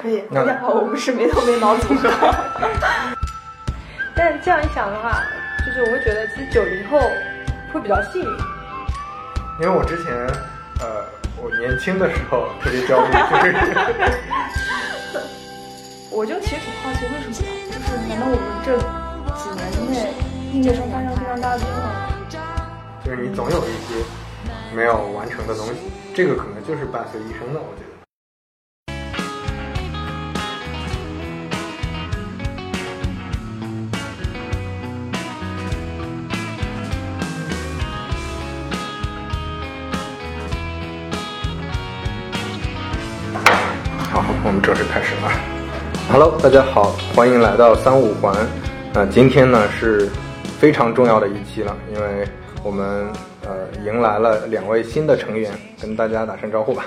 可以，大家好，我们是没头没脑组合。但这样一想的话，就是我会觉得，其实九零后会比较幸运，因为我之前，呃，我年轻的时候特别焦虑，就是 我就其实挺好奇，为什么呢？就是难道我们这几年之内应届生发生非常大的变化吗？就是你总有一些没有完成的东西，这个可能就是伴随一生的，我觉得。正式开始了。Hello，大家好，欢迎来到三五环。那、今天呢是非常重要的一期了，因为我们呃迎来了两位新的成员，跟大家打声招呼吧。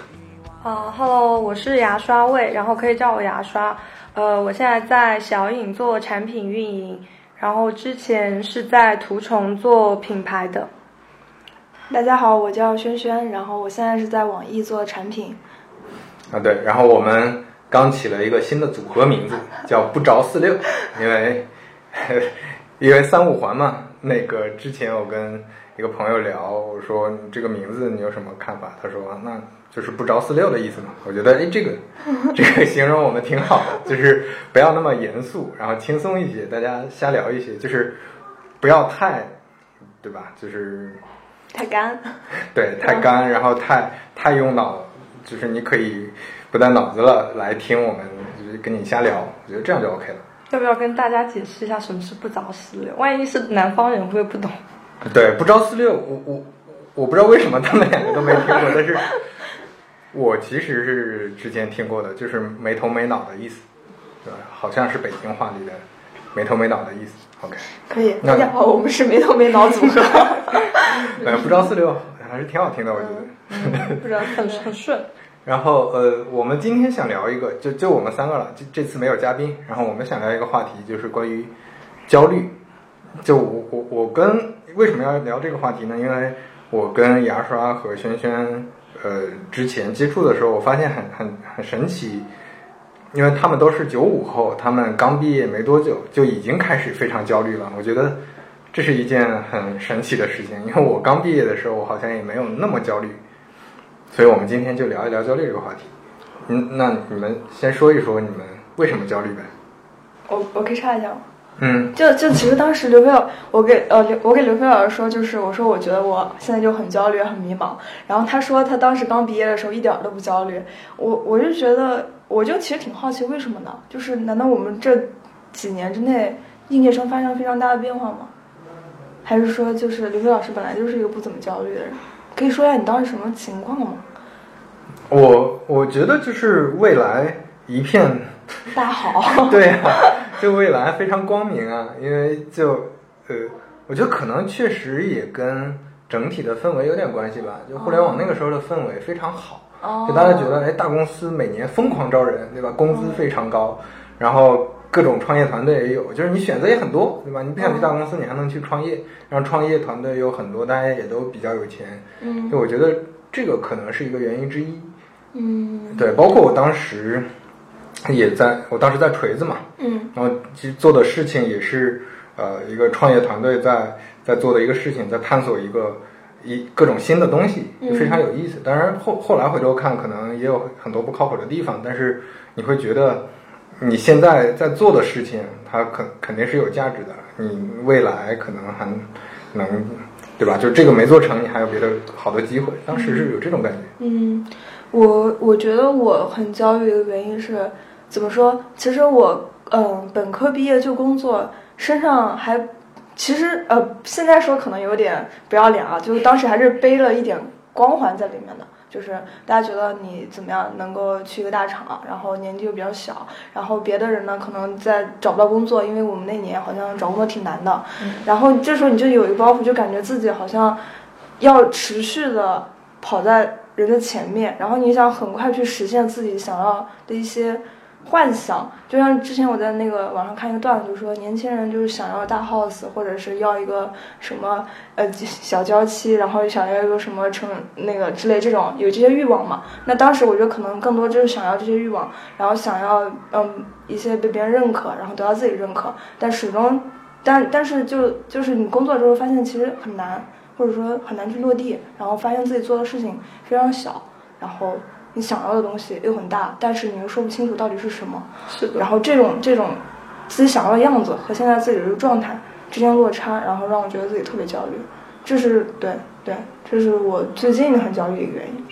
啊、h e l l o 我是牙刷味，然后可以叫我牙刷。呃，我现在在小影做产品运营，然后之前是在图虫做品牌的。大家好，我叫轩轩，然后我现在是在网易做产品。啊，对，然后我们刚起了一个新的组合名字，叫不着四六，因为因为三五环嘛。那个之前我跟一个朋友聊，我说你这个名字你有什么看法？他说那就是不着四六的意思嘛。我觉得哎，这个 这个形容我们挺好的，就是不要那么严肃，然后轻松一些，大家瞎聊一些，就是不要太对吧？就是太干，对，太干，然后太太用脑，就是你可以不带脑子了来听我们，就是跟你瞎聊，我觉得这样就 OK 了。要不要跟大家解释一下什么是不着四六？万一是南方人会不会不懂？对，不着四六，我我我不知道为什么他们两个都没听过，但是 我其实是之前听过的，就是没头没脑的意思，对吧？好像是北京话里的没头没脑的意思。OK，可以，那大家好，我们是没头没脑组合。呃，不着四六还是挺好听的，我觉得。嗯不知道很很顺。然后呃，我们今天想聊一个，就就我们三个了，这这次没有嘉宾。然后我们想聊一个话题，就是关于焦虑。就我我我跟为什么要聊这个话题呢？因为我跟牙刷和轩轩呃之前接触的时候，我发现很很很神奇，因为他们都是九五后，他们刚毕业没多久就已经开始非常焦虑了。我觉得这是一件很神奇的事情，因为我刚毕业的时候，我好像也没有那么焦虑。所以我们今天就聊一聊焦虑这个话题。嗯，那你们先说一说你们为什么焦虑呗？我我可以插一下吗？嗯就就其实当时刘飞老，我给呃刘我给刘飞老师说，就是我说我觉得我现在就很焦虑很迷茫，然后他说他当时刚毕业的时候一点儿都不焦虑，我我就觉得我就其实挺好奇为什么呢？就是难道我们这几年之内应届生发生非常大的变化吗？还是说就是刘飞老师本来就是一个不怎么焦虑的人？可以说一下你当时什么情况吗？我我觉得就是未来一片，大好，对啊，就未来非常光明啊，因为就呃，我觉得可能确实也跟整体的氛围有点关系吧。就互联网那个时候的氛围非常好，哦就大家觉得哎，大公司每年疯狂招人，对吧？工资非常高，然后各种创业团队也有，就是你选择也很多，对吧？你不想去大公司，你还能去创业，然后创业团队有很多，大家也都比较有钱，嗯。就我觉得这个可能是一个原因之一。嗯。对，包括我当时也在，我当时在锤子嘛，嗯。然后其实做的事情也是呃一个创业团队在在做的一个事情，在探索一个一各种新的东西，就非常有意思。当然后后来回头看，可能也有很多不靠谱的地方，但是你会觉得你现在在做的事情，它肯肯定是有价值的，你未来可能还能。对吧？就这个没做成，你还有别的好的机会。当时是有这种感觉。嗯，我我觉得我很焦虑的原因是怎么说？其实我嗯、本科毕业就工作，身上还其实呃现在说可能有点不要脸啊，就是当时还是背了一点光环在里面的。就是大家觉得你怎么样能够去一个大厂，然后年纪又比较小，然后别的人呢可能在找不到工作，因为我们那年好像找工作挺难的，然后这时候你就有一个包袱，就感觉自己好像要持续的跑在人的前面，然后你想很快去实现自己想要的一些幻想，就像之前我在那个网上看一个段子，就说年轻人就是想要大 house，或者是要一个什么呃小娇妻，然后想要一个什么成那个之类这种有这些欲望嘛。那当时我觉得可能更多就是想要这些欲望，然后想要嗯一些被别人认可，然后得到自己认可，但始终但但是就就是你工作之后发现其实很难，或者说很难去落地，然后发现自己做的事情非常小，然后。你想要的东西又很大，但是你又说不清楚到底是什么。是的。然后这种这种自己想要的样子和现在自己的这个状态之间落差，然后让我觉得自己特别焦虑。这是对对，这是我最近很焦虑的一个原因。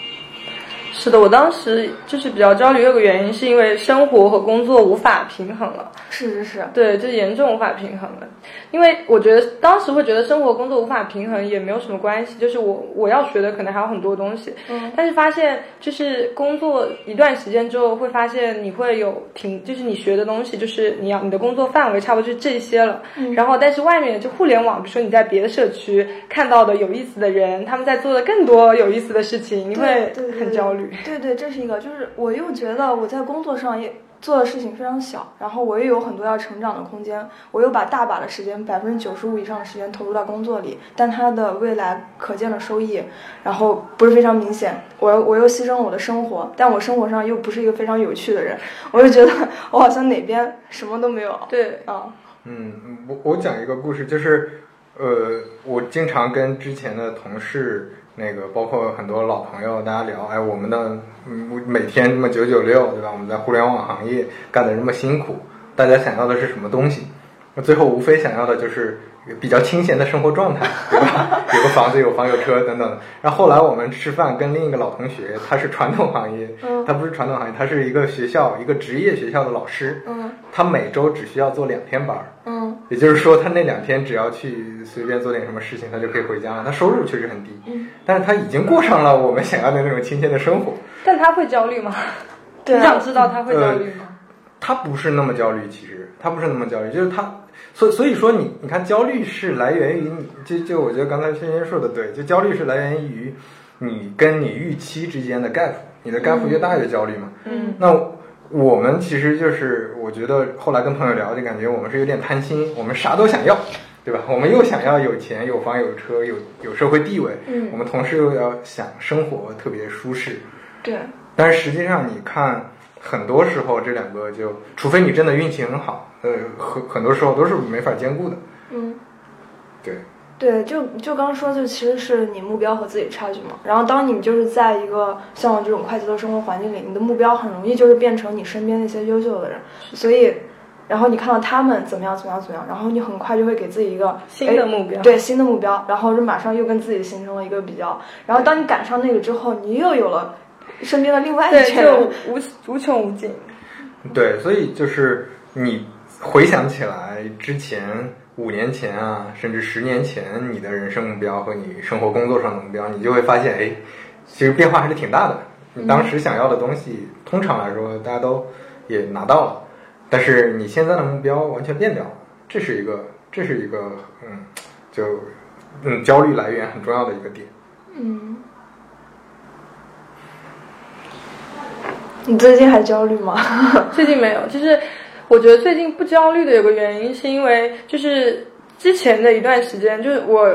是的，我当时就是比较焦虑，有个原因是因为生活和工作无法平衡了。是是是，对，就严重无法平衡了。因为我觉得当时会觉得生活工作无法平衡也没有什么关系，就是我我要学的可能还有很多东西。嗯。但是发现就是工作一段时间之后，会发现你会有停，就是你学的东西，就是你要你的工作范围差不多就是这些了。嗯。然后，但是外面就互联网，比如说你在别的社区看到的有意思的人，他们在做的更多有意思的事情，你会很焦虑。对对，这是一个，就是我又觉得我在工作上也做的事情非常小，然后我又有很多要成长的空间，我又把大把的时间，百分之九十五以上的时间投入到工作里，但它的未来可见的收益，然后不是非常明显，我我又牺牲了我的生活，但我生活上又不是一个非常有趣的人，我就觉得我好像哪边什么都没有。对，啊，嗯，我我讲一个故事，就是呃，我经常跟之前的同事。那个包括很多老朋友，大家聊，哎，我们的嗯每天这么九九六，对吧？我们在互联网行业干的这么辛苦，大家想要的是什么东西？那最后无非想要的就是比较清闲的生活状态，对吧？有个房子，有房有车等等。然后后来我们吃饭，跟另一个老同学，他是传统行业，他不是传统行业，他是一个学校一个职业学校的老师，嗯，他每周只需要做两天班儿，嗯。也就是说，他那两天只要去随便做点什么事情，他就可以回家了。他收入确实很低，嗯，但是他已经过上了我们想要的那种清闲的生活。但他会焦虑吗？你想知道他会焦虑吗？他不是那么焦虑，其实他不是那么焦虑，就是他，所所以说你你看，焦虑是来源于你，就就我觉得刚才轩轩说的对，就焦虑是来源于你跟你预期之间的 gap，你的 gap 越大越焦虑嘛，嗯，那。我们其实就是，我觉得后来跟朋友聊，就感觉我们是有点贪心，我们啥都想要，对吧？我们又想要有钱、有房、有车、有有社会地位，嗯，我们同时又要想生活特别舒适，对。但是实际上，你看，很多时候这两个就，除非你真的运气很好，呃，很很多时候都是没法兼顾的，嗯，对。对，就就刚说，就其实是你目标和自己差距嘛。然后当你就是在一个像这种快节奏生活环境里，你的目标很容易就是变成你身边那些优秀的人。所以，然后你看到他们怎么样怎么样怎么样，然后你很快就会给自己一个新的目标，对新的目标，然后就马上又跟自己形成了一个比较。然后当你赶上那个之后，你又有了身边的另外一群人，无无穷无尽。对，所以就是你回想起来之前。五年前啊，甚至十年前，你的人生目标和你生活工作上的目标，你就会发现，哎，其实变化还是挺大的。你当时想要的东西，通常来说大家都也拿到了，但是你现在的目标完全变掉了，这是一个，这是一个，嗯，就嗯焦虑来源很重要的一个点。嗯，你最近还焦虑吗？最近没有，就是。我觉得最近不焦虑的有个原因，是因为就是之前的一段时间，就是我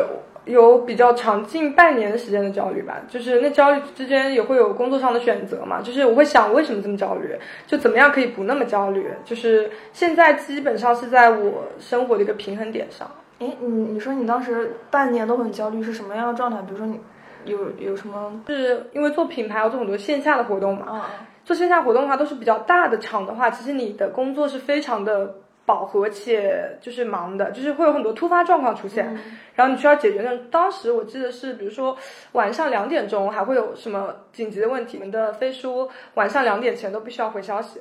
有比较长近半年的时间的焦虑吧，就是那焦虑之间也会有工作上的选择嘛，就是我会想为什么这么焦虑，就怎么样可以不那么焦虑，就是现在基本上是在我生活的一个平衡点上。哎，你你说你当时半年都很焦虑是什么样的状态？比如说你有有什么？是因为做品牌要做很多线下的活动嘛？啊。做线下活动的话，都是比较大的场的话，其实你的工作是非常的饱和且就是忙的，就是会有很多突发状况出现，然后你需要解决。那当时我记得是，比如说晚上两点钟还会有什么紧急的问题，你们的飞书晚上两点前都必须要回消息。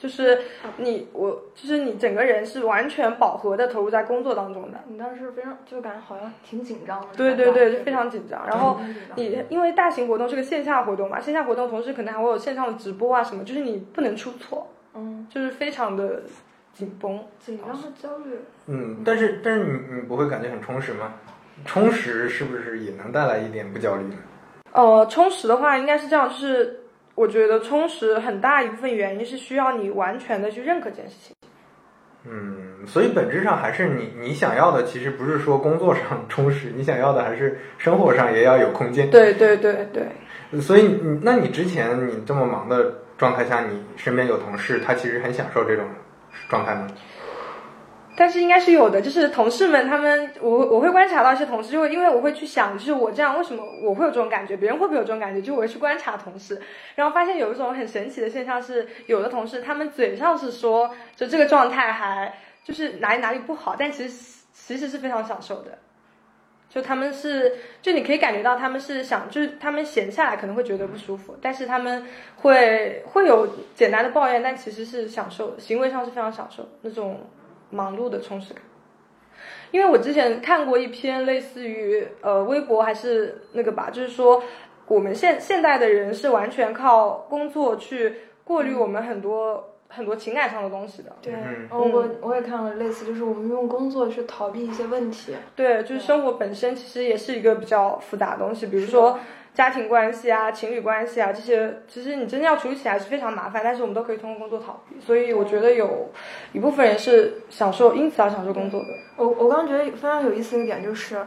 就是你我，就是你整个人是完全饱和的投入在工作当中的。你当时非常就感觉好像挺紧张的。对对对，就非常紧张。然后你因为大型活动是个线下活动嘛，线下活动同时可能还会有线上的直播啊什么，就是你不能出错。嗯，就是非常的紧绷、紧张和焦虑。嗯，但是但是你你不会感觉很充实吗？充实是不是也能带来一点不焦虑呢？呃，充实的话应该是这样，就是。我觉得充实很大一部分原因是需要你完全的去认可这件事情。嗯，所以本质上还是你你想要的，其实不是说工作上 充实，你想要的还是生活上也要有空间。对对对对，所以你那你之前你这么忙的状态下，你身边有同事，他其实很享受这种状态吗？但是应该是有的，就是同事们他们，我我会观察到一些同事，就会因为我会去想，就是我这样为什么我会有这种感觉，别人会不会有这种感觉？就我会去观察同事，然后发现有一种很神奇的现象是，有的同事他们嘴上是说就这个状态还就是哪里哪里不好，但其实其实是非常享受的。就他们是，就你可以感觉到他们是想，就是他们闲下来可能会觉得不舒服，但是他们会会有简单的抱怨，但其实是享受，行为上是非常享受那种。忙碌的充实感，因为我之前看过一篇类似于呃微博还是那个吧，就是说我们现现代的人是完全靠工作去过滤我们很多很多情感上的东西的。对，我我也看了类似，就是我们用工作去逃避一些问题。对，就是生活本身其实也是一个比较复杂的东西，比如说。家庭关系啊，情侣关系啊，这些其实你真的要处理起来是非常麻烦，但是我们都可以通过工作逃避。所以我觉得有一部分人是享受，因此而享受工作的。我我刚刚觉得非常有意思的一点就是，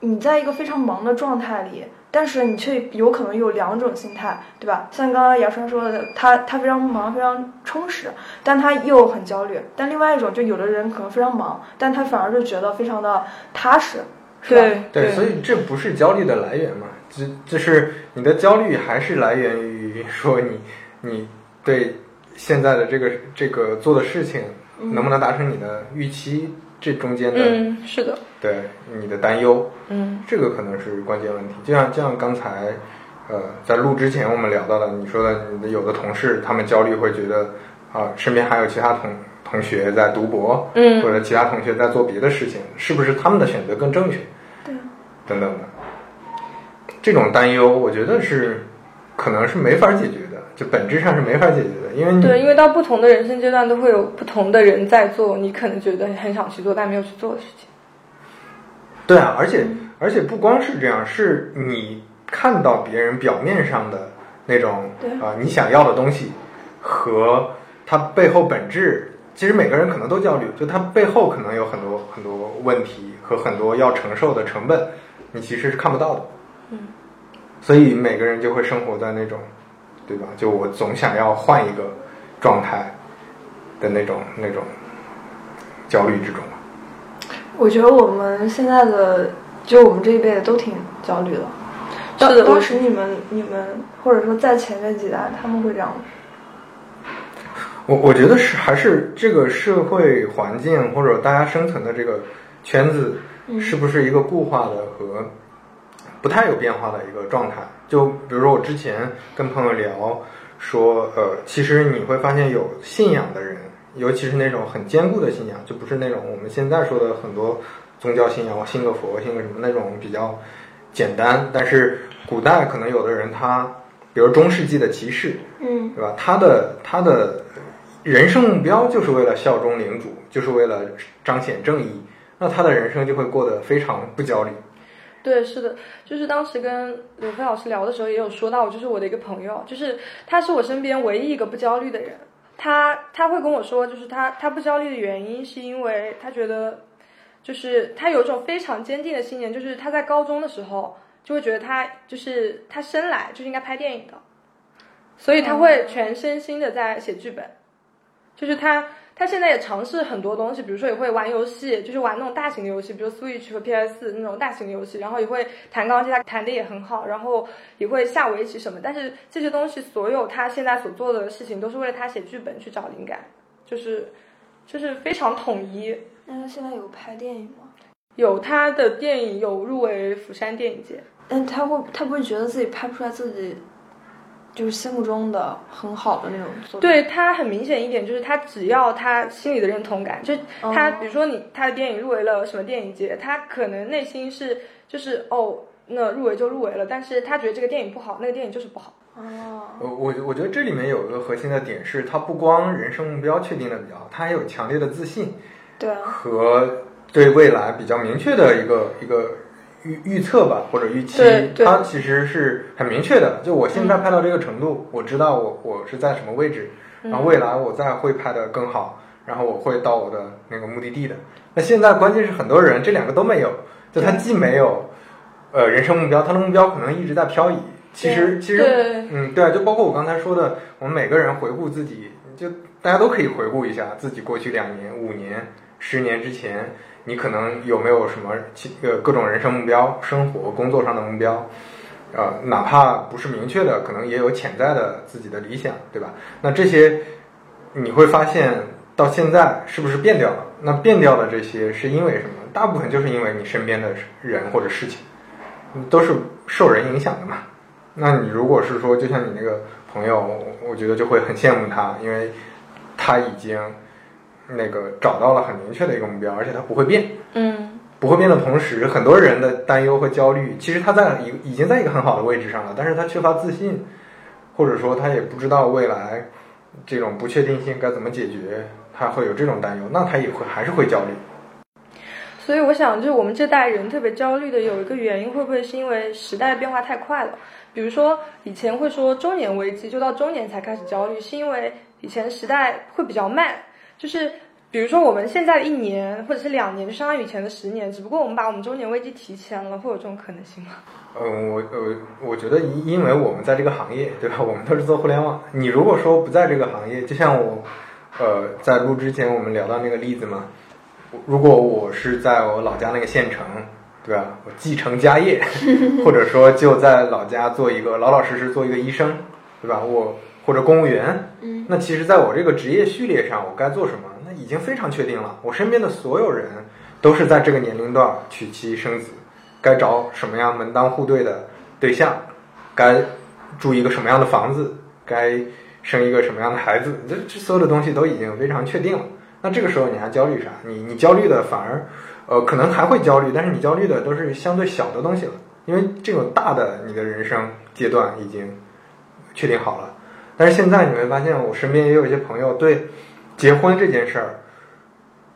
你在一个非常忙的状态里，但是你却有可能有两种心态，对吧？像刚刚杨川说的，他他非常忙，非常充实，但他又很焦虑。但另外一种，就有的人可能非常忙，但他反而就觉得非常的踏实，对对，所以这不是焦虑的来源嘛？这就是你的焦虑，还是来源于说你你对现在的这个这个做的事情能不能达成你的预期？这中间的，嗯，是的，对你的担忧，嗯，这个可能是关键问题。就像就像刚才，呃，在录之前我们聊到的，你说的，你的有的同事他们焦虑会觉得啊，身边还有其他同同学在读博，嗯，或者其他同学在做别的事情，是不是他们的选择更正确？对，等等的。这种担忧，我觉得是可能是没法解决的，就本质上是没法解决的，因为对，因为到不同的人生阶段都会有不同的人在做你可能觉得很想去做但没有去做的事情。对啊，而且而且不光是这样，是你看到别人表面上的那种啊你想要的东西，和他背后本质，其实每个人可能都焦虑，就他背后可能有很多很多问题和很多要承受的成本，你其实是看不到的。嗯，所以每个人就会生活在那种，对吧？就我总想要换一个状态的那种那种焦虑之中。我觉得我们现在的，就我们这一辈的都挺焦虑的。是的，当时你们你们或者说在前面几代，他们会这样。我我觉得是还是这个社会环境或者大家生存的这个圈子，是不是一个固化的和。不太有变化的一个状态，就比如说我之前跟朋友聊说，呃，其实你会发现有信仰的人，尤其是那种很坚固的信仰，就不是那种我们现在说的很多宗教信仰，我信个佛，信个什么那种比较简单。但是古代可能有的人他，比如中世纪的骑士，嗯，对吧？他的他的人生目标就是为了效忠领主，就是为了彰显正义，那他的人生就会过得非常不焦虑。对，是的，就是当时跟刘飞老师聊的时候，也有说到，就是我的一个朋友，就是他是我身边唯一一个不焦虑的人。他他会跟我说，就是他他不焦虑的原因，是因为他觉得，就是他有一种非常坚定的信念，就是他在高中的时候就会觉得他就是他生来就应该拍电影的，所以他会全身心的在写剧本，就是他。他现在也尝试很多东西，比如说也会玩游戏，就是玩那种大型的游戏，比如 Switch 和 PS 那种大型的游戏，然后也会弹钢琴，他弹的也很好，然后也会下围棋什么。但是这些东西，所有他现在所做的事情，都是为了他写剧本去找灵感，就是就是非常统一。那他现在有拍电影吗？有，他的电影有入围釜山电影节。嗯，他会他不会觉得自己拍不出来自己？就是心目中的很好的那种作品，对他很明显一点，就是他只要他心里的认同感，就他比如说你他的电影入围了什么电影节，他可能内心是就是哦，那入围就入围了，但是他觉得这个电影不好，那个电影就是不好。哦，我我我觉得这里面有一个核心的点是，他不光人生目标确定的比较好，他还有强烈的自信，对，和对未来比较明确的一个一个预预测吧，或者预期它其实是很明确的。就我现在拍到这个程度，我知道我我是在什么位置，然后未来我再会拍的更好，然后我会到我的那个目的地的。那现在关键是很多人这两个都没有，就他既没有呃人生目标，他的目标可能一直在漂移。其实其实嗯对啊，就包括我刚才说的，我们每个人回顾自己，就大家都可以回顾一下自己过去两年、五年、十年之前，你可能有没有什么其呃各种人生目标、生活、工作上的目标，呃，哪怕不是明确的，可能也有潜在的自己的理想，对吧？那这些你会发现到现在是不是变掉了？那变掉的这些是因为什么？大部分就是因为你身边的人或者事情，都是受人影响的嘛。那你如果是说，就像你那个朋友，我觉得就会很羡慕他，因为他已经那个找到了很明确的一个目标，而且它不会变。嗯，不会变的同时，很多人的担忧和焦虑，其实他在已已经在一个很好的位置上了，但是他缺乏自信，或者说他也不知道未来这种不确定性该怎么解决，他会有这种担忧，那他也会还是会焦虑。所以我想，就是我们这代人特别焦虑的有一个原因，会不会是因为时代变化太快了？比如说以前会说中年危机，就到中年才开始焦虑，是因为以前时代会比较慢，就是比如说我们现在的一年或者是两年，就相当于以前的十年，只不过我们把我们中年危机提前了，会有这种可能性吗？嗯，我呃，我觉得因因为我们在这个行业，对吧？我们都是做互联网。你如果说不在这个行业，就像我，呃，在录之前我们聊到那个例子嘛，如果我是在我老家那个县城，对吧？我继承家业，或者说就在老家做一个老老实实做一个医生，对吧？我或者公务员，嗯，那其实在我这个职业序列上，我该做什么，那已经非常确定了。我身边的所有人都是在这个年龄段娶妻生子。该找什么样门当户对的对象，该住一个什么样的房子，该生一个什么样的孩子，这这所有的东西都已经非常确定了。那这个时候你还焦虑啥？你你焦虑的反而，呃，可能还会焦虑，但是你焦虑的都是相对小的东西了，因为这种大的你的人生阶段已经确定好了。但是现在你会发现，我身边也有一些朋友对结婚这件事儿，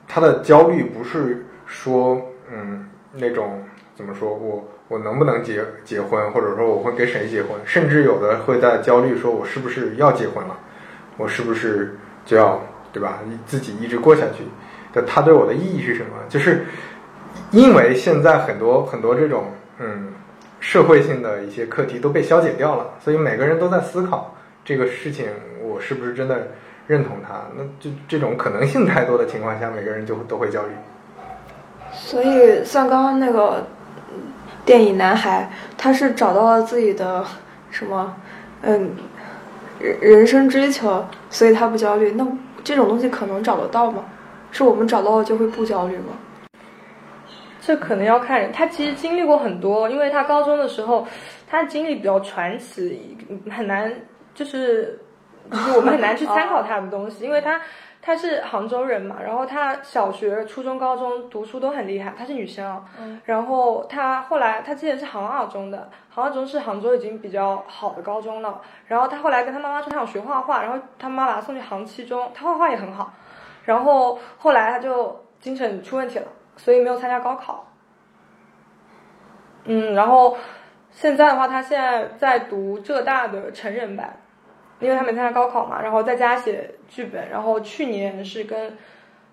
他的焦虑不是说嗯那种。怎么说？我我能不能结结婚，或者说我会跟谁结婚？甚至有的会在焦虑，说我是不是要结婚了？我是不是就要对吧？自己一直过下去？的他对我的意义是什么？就是因为现在很多很多这种嗯社会性的一些课题都被消解掉了，所以每个人都在思考这个事情，我是不是真的认同他？那就这种可能性太多的情况下，每个人就都会焦虑。所以像刚刚那个。电影男孩，他是找到了自己的什么，嗯，人人生追求，所以他不焦虑。那这种东西可能找得到吗？是我们找到了就会不焦虑吗？这可能要看人。他其实经历过很多，因为他高中的时候，他经历比较传奇，很难，就是就是我们很难去参考他的东西，因为他。他是杭州人嘛，然后他小学、初中、高中读书都很厉害。她是女生，嗯，然后她后来她之前是杭二中的，杭二中是杭州已经比较好的高中了。然后她后来跟她妈妈说她想学画画，然后她妈把她送去杭七中，她画画也很好。然后后来她就精神出问题了，所以没有参加高考。嗯，然后现在的话，她现在在读浙大的成人班。因为他没参加高考嘛，然后在家写剧本，然后去年是跟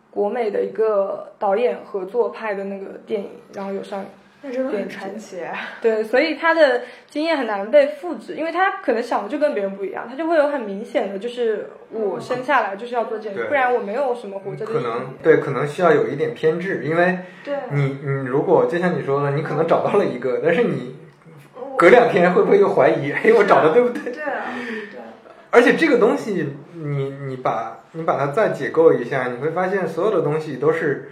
国美的一个导演合作拍的那个电影，然后有上，那真的很传奇。对，所以他的经验很难被复制，因为他可能想的就跟别人不一样，他就会有很明显的，就是我生下来就是要做这个，不然我没有什么活着的可能对，可能需要有一点偏执，因为你你如果就像你说的，你可能找到了一个，但是你隔两天会不会又怀疑？哎，我找的对不对？对啊。而且这个东西，你你把你把它再解构一下，你会发现所有的东西都是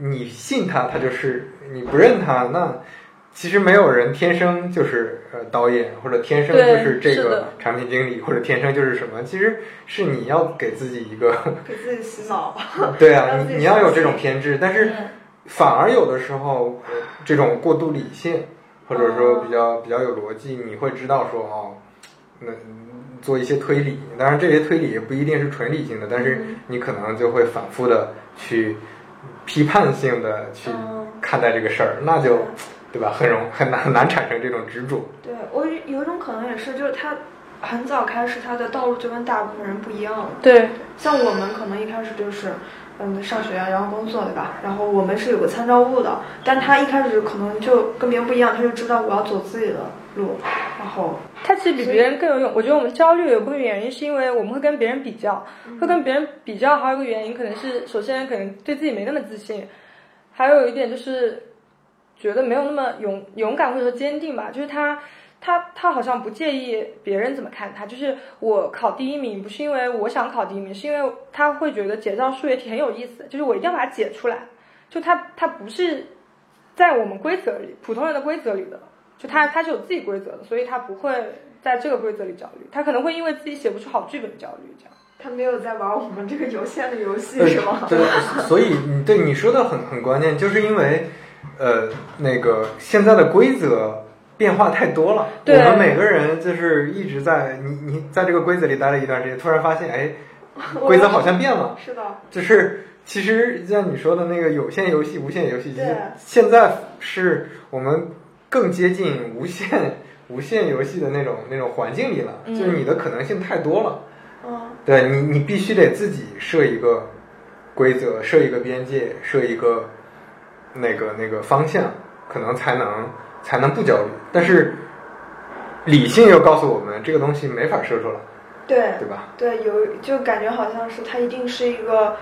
你信它，它就是；你不认它，那其实没有人天生就是呃导演，或者天生就是这个产品经理，或者天生就是什么。其实是你要给自己一个 给自己洗脑。对啊，你你要有这种偏执，但是反而有的时候这种过度理性，或者说比较比较有逻辑，你会知道说哦，那。做一些推理，当然这些推理也不一定是纯理性的，但是你可能就会反复的去批判性的去看待这个事儿，那就对吧？很容很难很难产生这种执着。对我有有一种可能也是，就是他很早开始他的道路就跟大部分人不一样了。对，像我们可能一开始就是，嗯，上学然后工作，对吧？然后我们是有个参照物的，但他一开始可能就跟别人不一样，他就知道我要走自己的路，然后它其实比别人更有用。我觉得我们焦虑有部分原因是因为我们会跟别人比较，会跟别人比较，还有一个原因可能是，首先可能对自己没那么自信，还有一点就是觉得没有那么勇勇敢或者说坚定吧，就是他。他他好像不介意别人怎么看他，就是我考第一名不是因为我想考第一名，是因为他会觉得解这道数学题很有意思，就是我一定要把它解出来。就他他不是在我们规则里普通人的规则里的，就他他是有自己规则的，所以他不会在这个规则里焦虑，他可能会因为自己写不出好剧本焦虑这样。他没有在玩我们这个有限的游戏，是吗？对，所以你对你说的很很关键，就是因为呃那个现在的规则变化太多了，我们每个人就是一直在你你在这个规则里待了一段时间，突然发现哎 规则好像变了，是的，就是其实像你说的那个有限游戏、无限游戏，对现在是我们更接近无限 无限游戏的那种那种环境里了，嗯就是你的可能性太多了。嗯，对你，你必须得自己设一个规则，设一个边界，设一个那个那个方向，可能才能才能不焦虑。但是理性又告诉我们，这个东西没法设出来，对对吧？对，有就感觉好像是它一定是一个，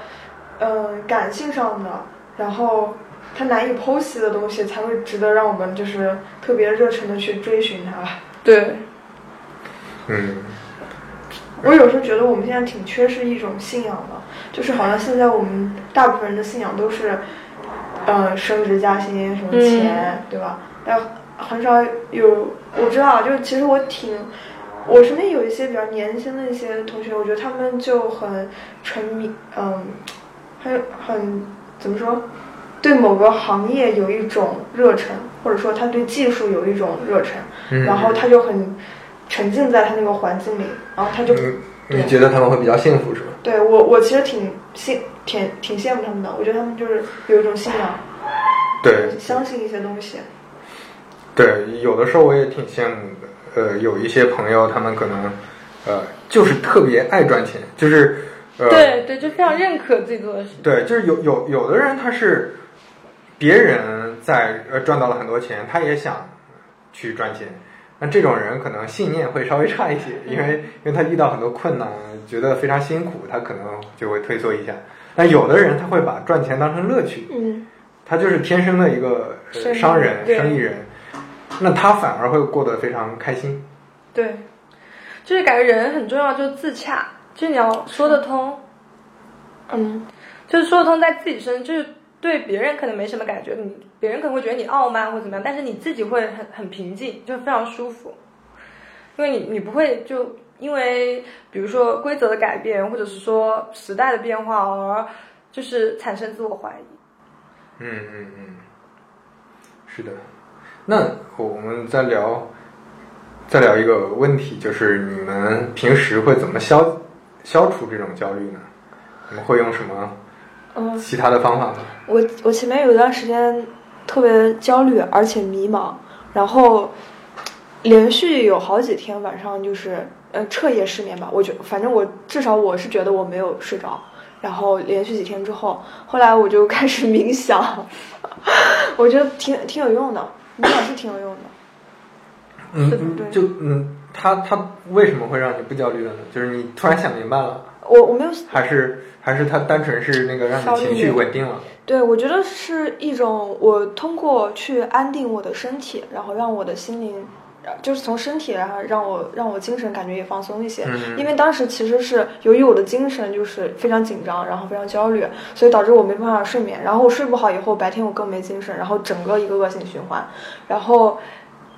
嗯、感性上的，然后它难以剖析的东西，才会值得让我们就是特别热忱的去追寻它吧。对，嗯，我有时候觉得我们现在挺缺失一种信仰的，就是好像现在我们大部分人的信仰都是，呃，升职加薪，什么钱，对吧？但很少有我知道，就是其实我挺，我身边有一些比较年轻的一些同学，我觉得他们就很沉迷，嗯，很很怎么说，对某个行业有一种热忱，或者说他对技术有一种热忱，嗯然后他就很沉浸在他那个环境里，然后他就嗯你觉得他们会比较幸福是吧？对我，我其实挺羡挺挺羡慕他们的。我觉得他们就是有一种信仰，对相信一些东西。对，有的时候我也挺羡慕的。呃，有一些朋友，他们可能呃就是特别爱赚钱，就是呃对对，就非常认可自己做的事。对，就是有有有的人他是别人在呃赚到了很多钱，他也想去赚钱。那这种人可能信念会稍微差一些，因为因为他遇到很多困难，觉得非常辛苦，他可能就会退缩一下。那有的人他会把赚钱当成乐趣，嗯，他就是天生的一个呃商人、生意人，那他反而会过得非常开心。对，就是感觉人很重要，就是自洽，就是你要说得通，嗯，就是说得通在自己身，就是对别人可能没什么感觉，你别人可能会觉得你傲慢或怎么样，但是你自己会很很平静，就非常舒服，因为你你不会就因为比如说规则的改变，或者是说时代的变化而就是产生自我怀疑。嗯嗯嗯，是的。那我们再聊，再聊一个问题，就是你们平时会怎么消消除这种焦虑呢？你们会用什么嗯，其他的方法吗？我我前面有一段时间特别焦虑，而且迷茫，然后连续有好几天晚上就是呃彻夜失眠吧。我觉反正我至少我是觉得我没有睡着。然后连续几天之后，后来我就开始冥想，我觉得挺挺有用的，冥想是挺有用的。嗯对，嗯就嗯，他他为什么会让你不焦虑了呢？就是你突然想明白了，我我没有还是还是他单纯是那个让你情绪稳定了？对，我觉得是一种我通过去安定我的身体，然后让我的心灵，呃就是从身体然后让我让我精神感觉也放松一些。嗯因为当时其实是由于我的精神就是非常紧张，然后非常焦虑，所以导致我没办法睡眠。然后我睡不好以后，白天我更没精神，然后整个一个恶性循环。然后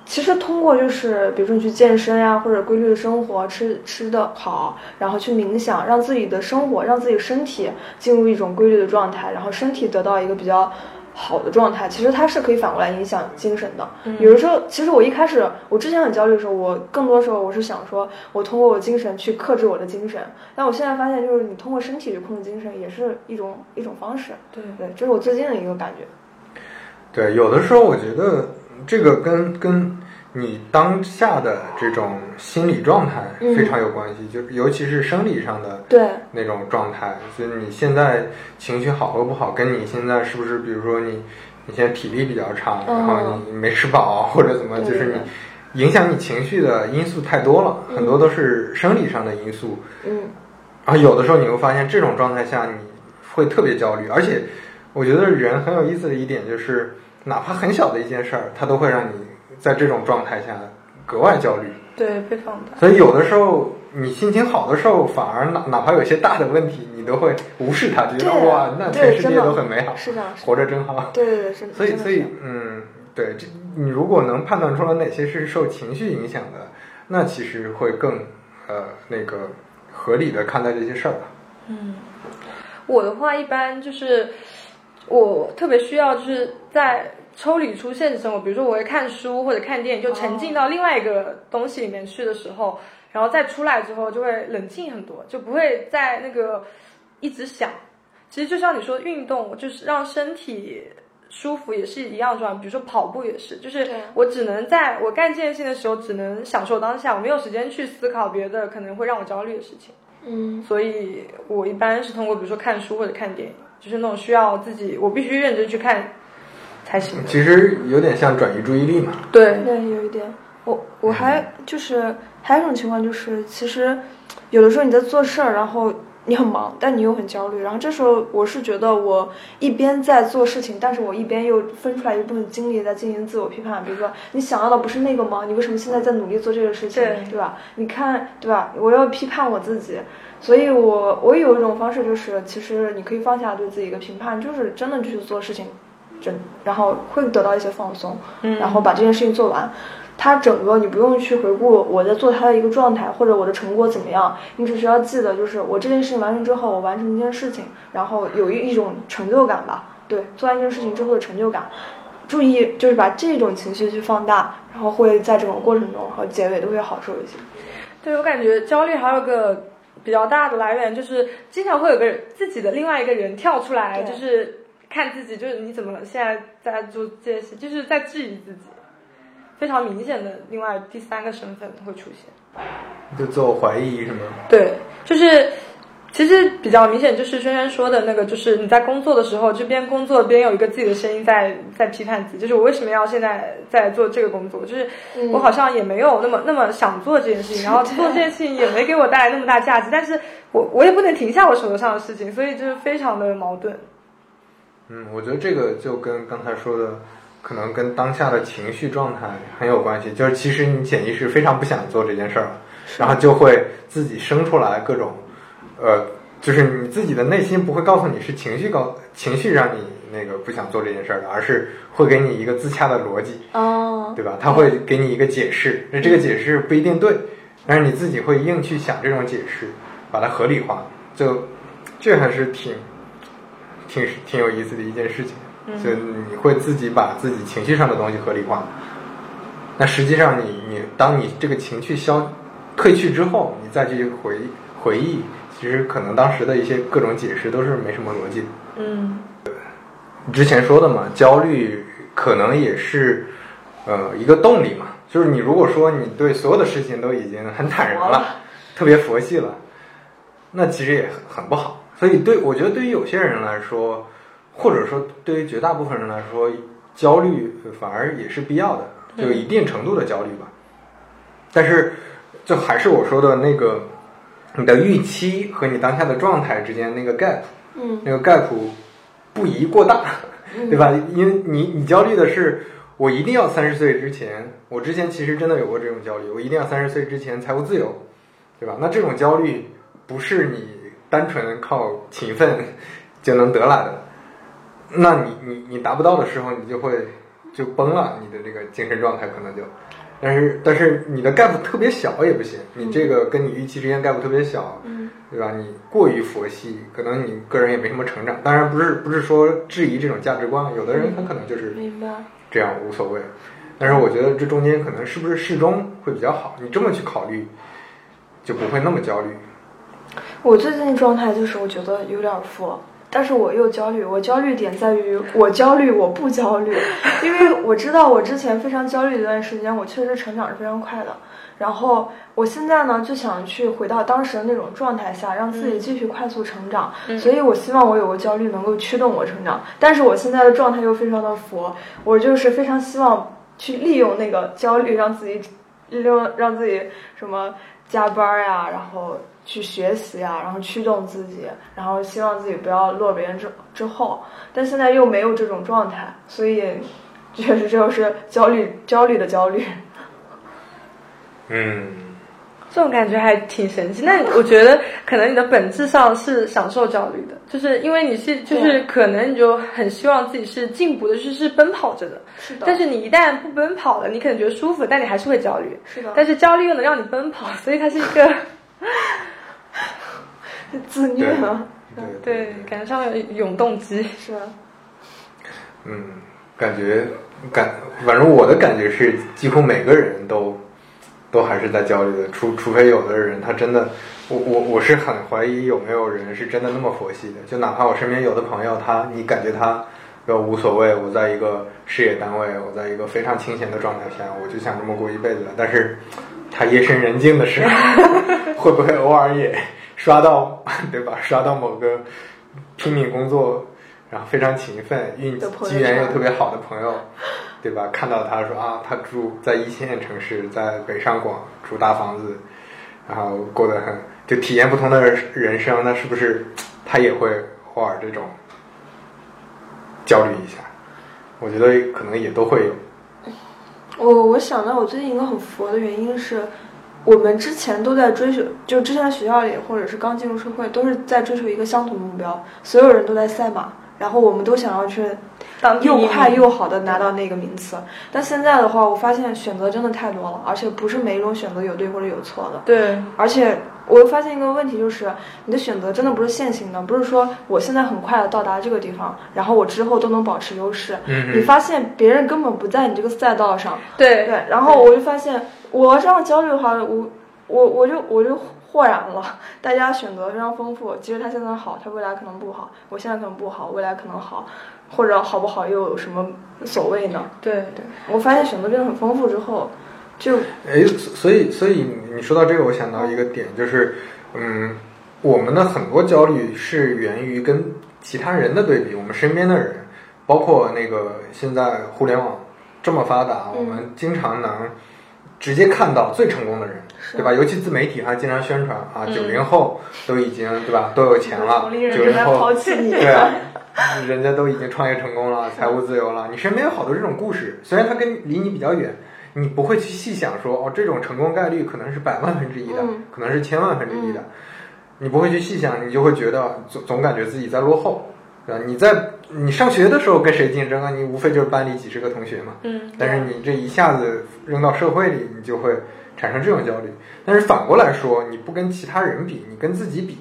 其实通过就是比如说你去健身呀、或者规律的生活，吃吃的好，然后去冥想，让自己的生活，让自己身体进入一种规律的状态，然后身体得到一个比较好的状态，其实它是可以反过来影响精神的。有的时候，其实我一开始，我之前很焦虑的时候，我更多时候我是想说，我通过我精神去克制我的精神。但我现在发现，就是你通过身体去控制精神，也是一种一种方式。对对，这是我最近的一个感觉。对，有的时候我觉得这个跟跟你当下的这种心理状态非常有关系，就尤其是生理上的对。那种状态，所以你现在情绪好和不好，跟你现在是不是，比如说你你现在体力比较差，嗯然后你没吃饱或者怎么，就是你影响你情绪的因素太多了，很多都是生理上的因素。嗯。然后有的时候你会发现，这种状态下你会特别焦虑，而且我觉得人很有意思的一点就是，哪怕很小的一件事儿，它都会让你在这种状态下格外焦虑。对，被放大。所以有的时候你心情好的时候，反而哪哪怕有些大的问题，你都会无视它，觉得哇，那全世界都很美好，是的活着真好。对对对是的，所以，所以嗯，对，这你如果能判断出来哪些是受情绪影响的，那其实会更呃那个合理的看待这些事儿吧。我的话一般就是我特别需要就是在抽离出现实生活，比如说我会看书或者看电影，就沉浸到另外一个东西里面去的时候，然后再出来之后就会冷静很多，就不会在那个一直想。其实就像你说，运动就是让身体舒服也是一样重要。比如说跑步也是，就是我只能在我干这件事情的时候，只能享受当下，我没有时间去思考别的可能会让我焦虑的事情。嗯所以我一般是通过比如说看书或者看电影，就是那种需要自己我必须认真去看才行。其实有点像转移注意力嘛。对，对，有一点。我我还就是还有一种情况就是，其实有的时候你在做事儿，然后你很忙，但你又很焦虑，然后这时候我是觉得我一边在做事情，但是我一边又分出来一部分精力在进行自我批判。比如说，你想要的不是那个吗？你为什么现在在努力做这个事情？对对吧？你看，对吧？我要批判我自己。所以我我有一种方式，就是其实你可以放下对自己一个评判，就是真的去做事情，真然后会得到一些放松，嗯然后把这件事情做完。它整个你不用去回顾我在做它的一个状态或者我的成果怎么样，你只需要记得就是我这件事情完成之后，我完成一件事情，然后有一一种成就感吧。对，做完一件事情之后的成就感。注意就是把这种情绪去放大，然后会在整个过程中和结尾都会好受一些。对我感觉焦虑还有个比较大的来源，就是经常会有个自己的另外一个人跳出来，就是看自己，就是你怎么现在在做这件事，就是在质疑自己，非常明显的另外第三个身份会出现。就自我怀疑是吗？对，就是其实比较明显，就是轩轩说的那个，就是你在工作的时候，就边工作边有一个自己的声音在在批判自己，就是我为什么要现在在做这个工作？就是我好像也没有那么那么想做这件事情，然后 做这件事情也没给我带来那么大价值，但是我我也不能停下我手头上的事情，所以就是非常的矛盾。嗯，我觉得这个就跟刚才说的，可能跟当下的情绪状态很有关系。就是其实你潜意识非常不想做这件事儿，然后就会自己生出来各种，呃，就是你自己的内心不会告诉你是情绪告情绪让你那个不想做这件事儿的，而是会给你一个自洽的逻辑，哦，对吧？他会给你一个解释，那这个解释不一定对，但是你自己会硬去想这种解释，把它合理化，就这还是挺挺挺有意思的一件事情。就你会自己把自己情绪上的东西合理化，那实际上你你当你这个情绪消退去之后，你再去回回忆，其实可能当时的一些各种解释都是没什么逻辑。的。嗯，你之前说的嘛，焦虑可能也是呃一个动力嘛，就是你如果说你对所有的事情都已经很坦然了，特别佛系了，那其实也很很不好。所以对我觉得对于有些人来说，或者说对于绝大部分人来说，焦虑反而也是必要的，就一定程度的焦虑吧。但是就还是我说的那个，你的预期和你当下的状态之间那个 gap，嗯那个 gap 不宜过大，对吧？因为你你焦虑的是，我一定要三十岁之前，我之前其实真的有过这种焦虑，我一定要三十岁之前财务自由，对吧？那这种焦虑不是你单纯靠勤奋就能得来的，那你你你达不到的时候，你就会就崩了，你的这个精神状态可能就。但是但是你的 gap 特别小也不行，你这个跟你预期之间 gap 特别小，嗯对吧？你过于佛系，可能你个人也没什么成长。当然不是不是说质疑这种价值观，有的人他可能就是明白。这样无所谓。但是我觉得这中间可能是不是适中会比较好，你这么去考虑，就不会那么焦虑。我最近状态就是我觉得有点佛，但是我又焦虑。我焦虑点在于我焦虑，我不焦虑，因为我知道我之前非常焦虑的一段时间，我确实成长是非常快的。然后我现在呢，就想去回到当时的那种状态下，让自己继续快速成长。所以我希望我有个焦虑能够驱动我成长，但是我现在的状态又非常的佛，我就是非常希望去利用那个焦虑，让自己利用让自己什么加班呀，然后去学习啊，然后驱动自己，然后希望自己不要落别人之之后。但现在又没有这种状态，所以确实就是 焦虑焦虑的焦虑。嗯，这种感觉还挺神奇。那我觉得可能你的本质上是享受焦虑的，就是因为你是就是可能你就很希望自己是进步的，就是是奔跑着的。是的。但是你一旦不奔跑了，你可能觉得舒服，但你还是会焦虑。是的。但是焦虑又能让你奔跑，所以它是一个 自虐啊。对，感觉像永动机。是吧。嗯，感觉感，反正我的感觉是，几乎每个人都。都还是在焦虑的，除除非有的人他真的，我我我是很怀疑有没有人是真的那么佛系的，就哪怕我身边有的朋友，他你感觉他要无所谓，我在一个事业单位，我在一个非常清闲的状态下，我就想这么过一辈子，但是他夜深人静的时候，会不会偶尔也刷到，对吧？刷到某个拼命工作，然后非常勤奋，运机缘又特别好的朋友。对吧？看到他说啊，他住在一线城市，在北上广住大房子，然后过得很，就体验不同的人生。那是不是他也会偶尔这种焦虑一下？我觉得可能也都会有。我我想到我最近一个很佛的原因是，我们之前都在追求，就之前在学校里或者是刚进入社会，都是在追求一个相同的目标，所有人都在赛马，然后我们都想要去。又快又好的拿到那个名次，但现在的话，我发现选择真的太多了，而且不是每一种选择有对或者有错的。对，而且我又发现一个问题，就是你的选择真的不是线性的，不是说我现在很快的到达这个地方，然后我之后都能保持优势。嗯你发现别人根本不在你这个赛道上。对对，然后我就发现我这样焦虑的话，我我我就我就豁然了。大家选择非常丰富，其实他现在好，他未来可能不好；我现在可能不好，未来可能好。或者好不好又有什么所谓呢？对对，我发现选择变得很丰富之后，就哎，所以所以你说到这个，我想到一个点，就是嗯，我们的很多焦虑是源于跟其他人的对比，我们身边的人，包括那个现在互联网这么发达，我们经常能直接看到最成功的人，对吧？尤其自媒体还经常宣传啊，九零后都已经对吧，都有钱了，九零后对。啊人家都已经创业成功了，财务自由了。你身边有好多这种故事，虽然他跟离你比较远，你不会去细想说哦，这种成功概率可能是百万分之一的，可能是千万分之一的，你不会去细想，你就会觉得总总感觉自己在落后，对吧？你在你上学的时候跟谁竞争啊？你无非就是班里几十个同学嘛。嗯。但是你这一下子扔到社会里，你就会产生这种焦虑。但是反过来说，你不跟其他人比，你跟自己比。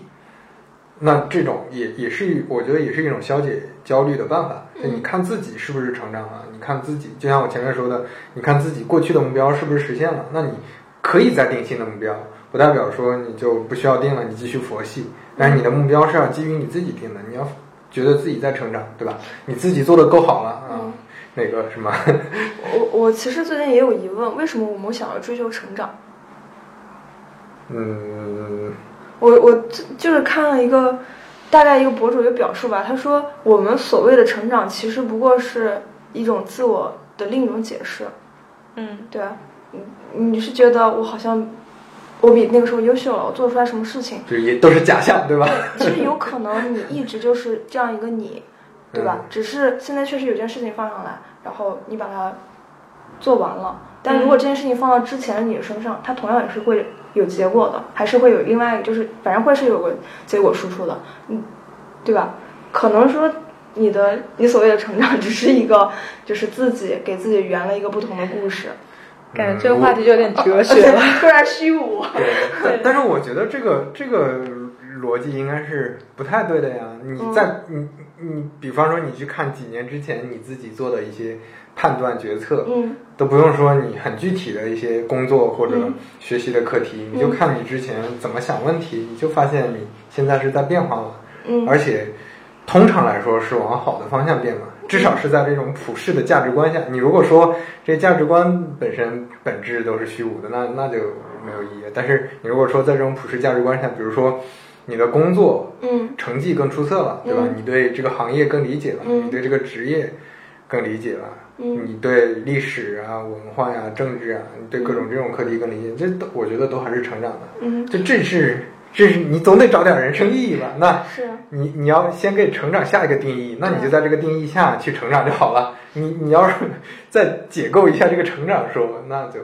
那这种也也是，我觉得也是一种消解焦虑的办法。就你看自己是不是成长了？你看自己，就像我前面说的，你看自己过去的目标是不是实现了？那你可以再定新的目标，不代表说你就不需要定了，你继续佛系。但是你的目标是要基于你自己定的，你要觉得自己在成长，对吧？你自己做的够好了啊，那个什么？我我其实最近也有疑问，为什么我们想要追求成长？嗯。我我就是看了一个大概一个博主的表述吧，他说我们所谓的成长其实不过是一种自我的另一种解释。嗯，对啊，你你是觉得我好像我比那个时候优秀了，我做出来什么事情？就也都是假象，对吧？其实有可能你一直就是这样一个你，对吧？只是现在确实有件事情放上来，然后你把它做完了。但如果这件事情放到之前的你身上，它同样也是会。有结果的，还是会有另外，就是反正会是有个结果输出的，嗯，对吧？可能说你的你所谓的成长，只是一个，就是自己给自己圆了一个不同的故事。感觉这个话题就有点哲学了，突然虚无。对，但是我觉得这个这个逻辑应该是不太对的呀。你在你你，比方说你去看几年之前你自己做的一些。判断决策，嗯，都不用说你很具体的一些工作或者学习的课题，你就看你之前怎么想问题，你就发现你现在是在变化了，嗯，而且通常来说是往好的方向变嘛，至少是在这种普世的价值观下。你如果说这价值观本身本质都是虚无的，那那就没有意义。但是你如果说在这种普世价值观下，比如说你的工作嗯。成绩更出色了，对吧？嗯。你对这个行业更理解了，嗯。你对这个职业更理解了，嗯你对历史啊、文化呀、政治啊，你对各种这种课题更理解，这都我觉得都还是成长的。嗯，就这是这是你总得找点人生意义吧？那是你你要先给成长下一个定义，那你就在这个定义下去成长就好了。你你要是 再解构一下这个成长说，那就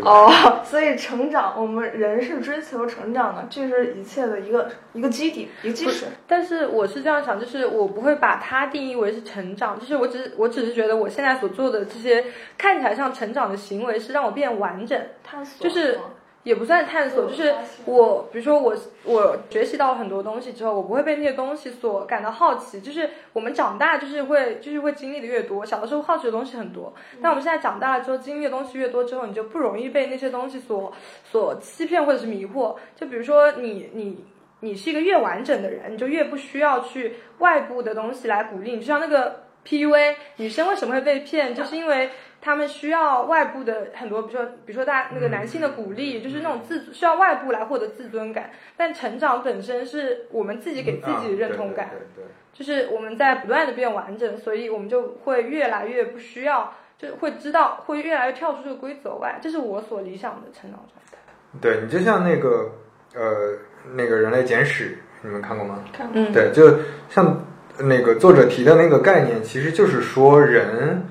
对吧？哦，所以成长，我们人是追求成长的，这是一切的一个一个基底，一个基石。但是我是这样想，就是我不会把它定义为是成长，就是我只是我只是觉得我现在所做的这些看起来像成长的行为，是让我变完整。探索就是也不算探索，就是我，比如说我我学习到很多东西之后，我不会被那些东西所感到好奇。就是我们长大，就是会就是会经历的越多，小的时候好奇的东西很多，但我们现在长大了之后，经历的东西越多之后，你就不容易被那些东西所所欺骗或者是迷惑。就比如说你你。你是一个越完整的人，你就越不需要去外部的东西来鼓励你。就像那个 PUA，女生为什么会被骗，就是因为他们需要外部的很多，比如说比如说大家那个男性的鼓励，就是那种自需要外部来获得自尊感。但成长本身是我们自己给自己的认同感，就是我们在不断的变完整，所以我们就会越来越不需要，就会知道会越来越跳出这个规则外。这是我所理想的成长状态。对对你就像那个呃那个人类简史，你们看过吗？看过，对，就像那个作者提的那个概念，其实就是说人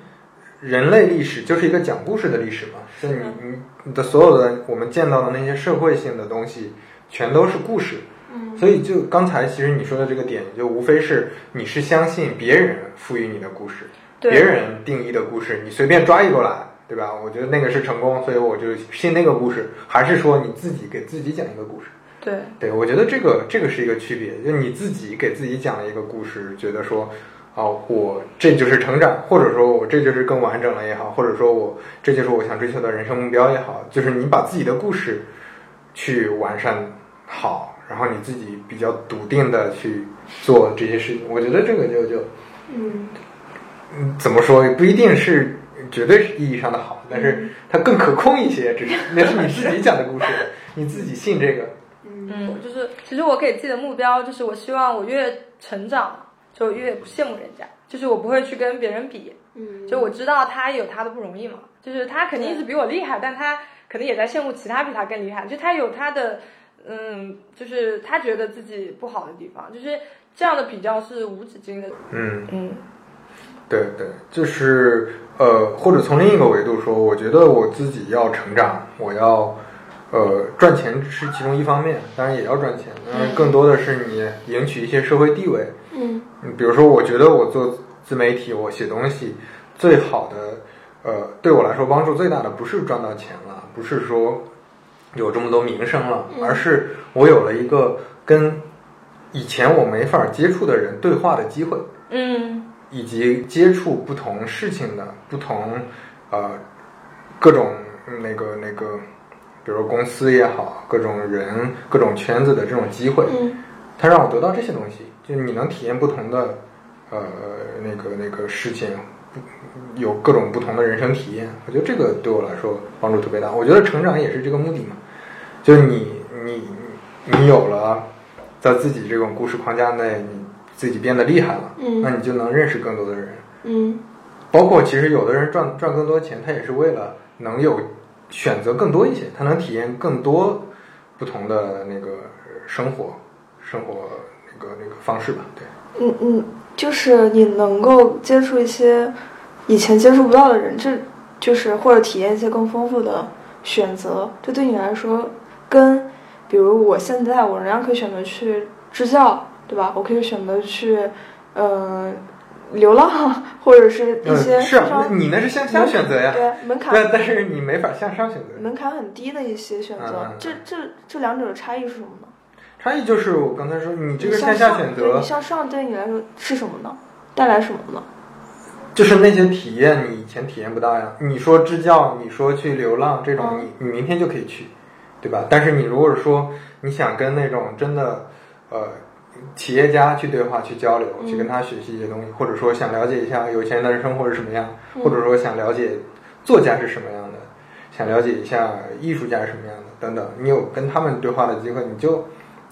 人类历史就是一个讲故事的历史嘛。就你你你的所有的我们见到的那些社会性的东西，全都是故事。嗯所以就刚才其实你说的这个点，就无非是你是相信别人赋予你的故事，对别人定义的故事，你随便抓一个来，对吧？我觉得那个是成功，所以我就信那个故事，还是说你自己给自己讲一个故事？对，对，我觉得这个这个是一个区别，就你自己给自己讲了一个故事，觉得说，哦，我这就是成长，或者说我这就是更完整了也好，或者说我这就是我想追求的人生目标也好，就是你把自己的故事去完善好，然后你自己比较笃定的去做这些事情，我觉得这个就就嗯。嗯怎么说也，不一定是绝对意义上的好，但是它更可控一些，只是那是你自己讲的故事，你自己信这个。嗯，就是其实我给自己的目标就是，我希望我越成长就越不羡慕人家，就是我不会去跟别人比，嗯就我知道他有他的不容易嘛，就是他肯定是比我厉害，但他可能也在羡慕其他比他更厉害，就他有他的，嗯，就是他觉得自己不好的地方，就是这样的比较是无止境的，嗯。嗯对对，就是呃，或者从另一个维度说，我觉得我自己要成长，我要呃赚钱是其中一方面，当然也要赚钱，当然更多的是你赢取一些社会地位。嗯。嗯，比如说，我觉得我做自媒体，我写东西，最好的呃，对我来说帮助最大的不是赚到钱了，不是说有这么多名声了，而是我有了一个跟以前我没法接触的人对话的机会。嗯。以及接触不同事情的不同呃各种嗯那个那个，比如公司也好，各种人、各种圈子的这种机会，嗯它让我得到这些东西，就是你能体验不同的呃那个那个事情，有各种不同的人生体验。我觉得这个对我来说帮助特别大。我觉得成长也是这个目的嘛，就是你你你有了在自己这种故事框架内，你自己变得厉害了，嗯那你就能认识更多的人。嗯包括其实有的人赚赚更多钱，他也是为了能有选择更多一些，他能体验更多不同的那个生活生活那个那个方式吧。对，嗯嗯，就是你能够接触一些以前接触不到的人，这就是或者体验一些更丰富的选择，这对你来说，跟比如我现在我仍然可以选择去支教，对吧？我可以选择去，呃，流浪，或者是一些嗯，是那你那是向下选择呀，对门槛但但是你没法向上选择。门槛很低的一些选择这这这两者的差异是什么呢？差异就是我刚才说，你这个你向向下选择你，向上对你来说是什么呢？带来什么呢？就是那些体验你以前体验不到呀。你说支教，你说去流浪这种，嗯你你明天就可以去，对吧？但是你如果说你想跟那种真的，呃，企业家去对话、去交流、去跟他学习一些东西，或者说想了解一下有钱人的生活是什么样，或者说想了解作家是什么样的，想了解一下艺术家是什么样的等等，你有跟他们对话的机会，你就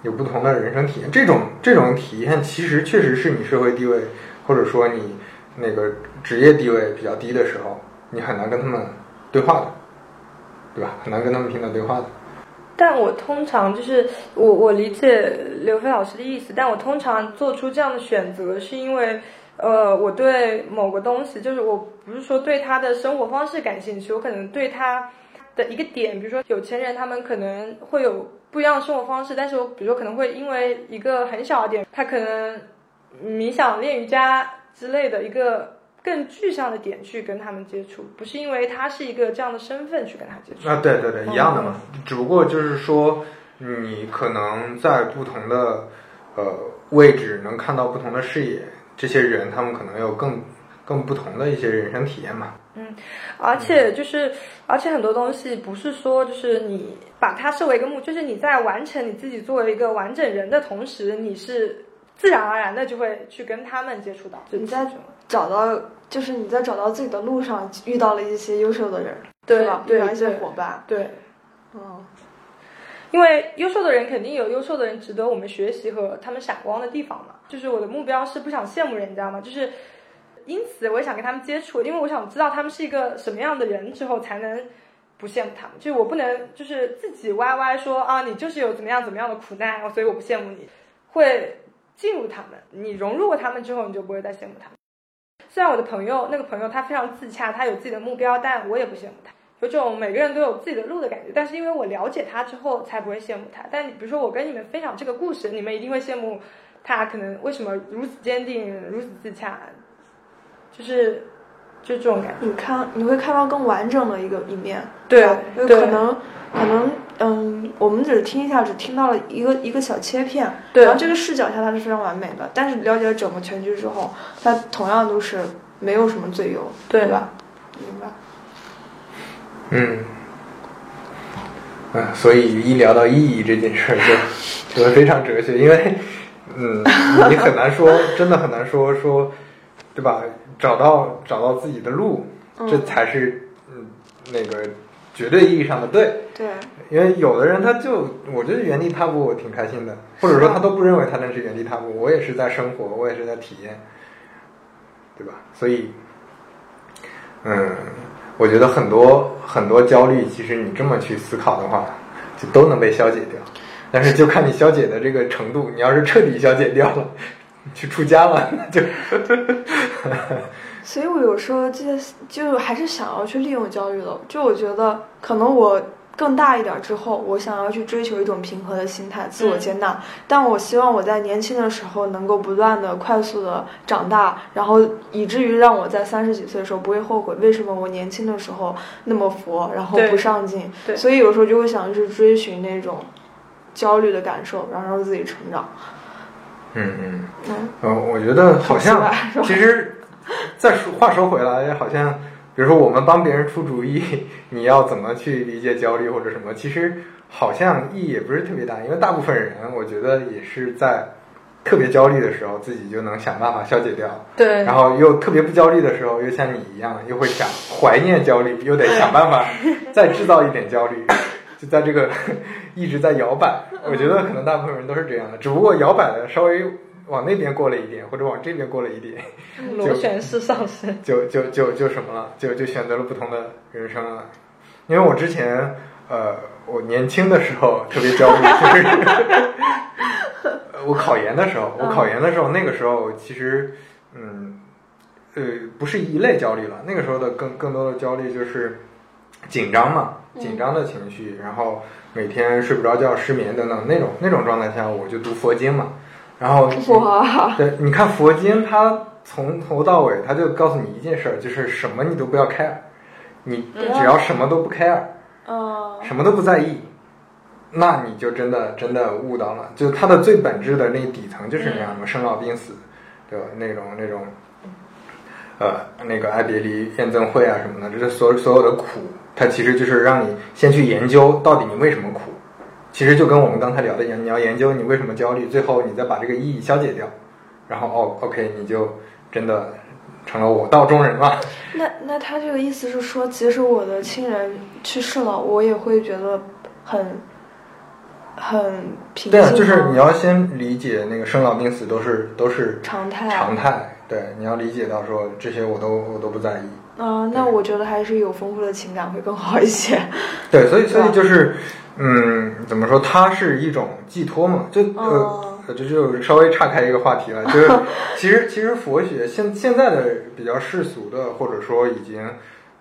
有不同的人生体验。这种这种体验其实确实是你社会地位或者说你那个职业地位比较低的时候，你很难跟他们对话的，对吧？很难跟他们平等对话的。但我通常就是我我理解刘飞老师的意思，但我通常做出这样的选择，是因为，呃，我对某个东西，就是我不是说对他的生活方式感兴趣，我可能对他的一个点，比如说有钱人他们可能会有不一样的生活方式，但是我比如说可能会因为一个很小的点，他可能冥想、练瑜伽之类的一个。更具象的点去跟他们接触，不是因为他是一个这样的身份去跟他接触啊，对对对，一样的嘛。只不过就是说，你可能在不同的呃位置能看到不同的视野，这些人他们可能有更更不同的一些人生体验嘛。嗯，而且就是，而且很多东西不是说就是你把它设为一个目，就是你在完成你自己作为一个完整人的同时，你是自然而然的就会去跟他们接触到。你在找到。就是你在找到自己的路上遇到了一些优秀的人，对吧？遇到一些伙伴，对，嗯，因为优秀的人肯定有优秀的人值得我们学习和他们闪光的地方嘛。就是我的目标是不想羡慕人家嘛，就是因此我也想跟他们接触，因为我想知道他们是一个什么样的人之后才能不羡慕他们。就是我不能就是自己歪歪说啊，你就是有怎么样怎么样的苦难，所以我不羡慕你。会进入他们，你融入过他们之后，你就不会再羡慕他们。虽然我的朋友那个朋友他非常自洽，他有自己的目标，但我也不羡慕他。有种每个人都有自己的路的感觉。但是因为我了解他之后，才不会羡慕他。但比如说我跟你们分享这个故事，你们一定会羡慕他，可能为什么如此坚定，如此自洽，就是就这种感觉。你看，你会看到更完整的一个一面，对，有可能可能嗯，我们只是听一下，只听到了一个一个小切片，对，然后这个视角下它是非常完美的。但是了解了整个全局之后，它同样都是没有什么最优，对吧？明白。嗯，啊，所以一聊到意义这件事儿，就就非常哲学，因为嗯，你很难说，真的很难说说，对吧？找到找到自己的路，这才是嗯那个。绝对意义上的对，对，因为有的人他就我觉得原地踏步我挺开心的，或者说他都不认为他那是原地踏步，我也是在生活，我也是在体验，对吧？所以，嗯，我觉得很多很多焦虑，其实你这么去思考的话，就都能被消解掉，但是就看你消解的这个程度，你要是彻底消解掉了，去出家了，就。所以我有时候记得，就还是想要去利用焦虑的。就我觉得，可能我更大一点之后，我想要去追求一种平和的心态，自我接纳。但我希望我在年轻的时候能够不断的、快速的长大，然后以至于让我在三十几岁的时候不会后悔为什么我年轻的时候那么佛，然后不上进。所以有时候就会想去追寻那种焦虑的感受，然后让自己成长。嗯嗯嗯，呃，我觉得好像其实。再说话说回来，好像比如说我们帮别人出主意，你要怎么去理解焦虑或者什么？其实好像意义也不是特别大，因为大部分人我觉得也是在特别焦虑的时候，自己就能想办法消解掉。对。然后又特别不焦虑的时候，又像你一样，又会想怀念焦虑，又得想办法 再制造一点焦虑，就在这个一直在摇摆。我觉得可能大部分人都是这样的，只不过摇摆的稍微。往那边过了一点，或者往这边过了一点，螺旋式上升，就就就就什么了，就就选择了不同的人生了。因为我之前，呃，我年轻的时候特别焦虑，就是 我考研的时候，我考研的时候，那个时候其实，嗯，呃，不是一类焦虑了，那个时候的更更多的焦虑就是紧张嘛，紧张的情绪，然后每天睡不着觉、失眠等等那种那种状态下，我就读佛经嘛。然后，对，你看佛经，它从头到尾，它就告诉你一件事儿，就是什么你都不要 care，你只要什么都不 care，什么都不在意，那你就真的真的悟到了。就它的最本质的那底层就是那样的生老病死，对吧？那种那种，呃，那个爱别离、怨憎会啊什么的，这是所所有的苦，它其实就是让你先去研究到底你为什么苦。其实就跟我们刚才聊的一样，你要研究你为什么焦虑，最后你再把这个意义消解掉，然后哦，OK，你就真的成了我道中人了。那那他这个意思是说，即使我的亲人去世了，我也会觉得很很平静对啊，就是你要先理解那个生老病死都是都是常态常态，对，你要理解到说这些我都我都不在意。嗯、那我觉得还是有丰富的情感会更好一些。对，所以所以就是，嗯，怎么说？它是一种寄托嘛，就呃这就稍微岔开一个话题了，就是 其实其实佛学现现在的比较世俗的，或者说已经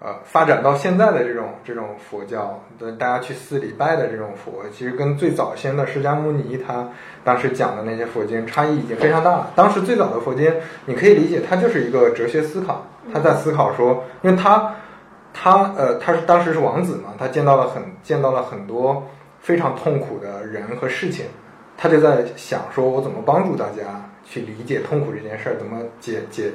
呃发展到现在的这种这种佛教，对大家去寺里拜的这种佛，其实跟最早先的释迦牟尼他当时讲的那些佛经差异已经非常大了。当时最早的佛经，你可以理解它就是一个哲学思考，他在思考说，因为他。他呃，他是当时是王子嘛，他见到了很见到了很多非常痛苦的人和事情，他就在想说，我怎么帮助大家去理解痛苦这件事儿，怎么解解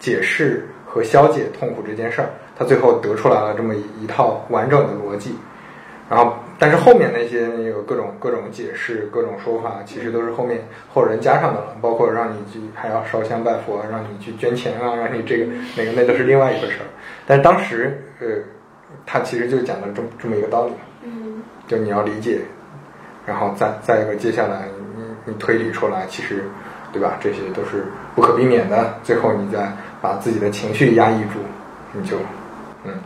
解释和消解痛苦这件事儿，他最后得出来了这么一一套完整的逻辑。然后，但是后面那些那个各种各种解释、各种说法，其实都是后面后人加上的了，包括让你去还要烧香拜佛，让你去捐钱啊，让你这个那个那都是另外一个事儿。但是当时，呃，他其实就讲了这么这么一个道理，嗯就你要理解，然后再再一个接下来你你推理出来，其实对吧？这些都是不可避免的，最后你再把自己的情绪压抑住，你就嗯。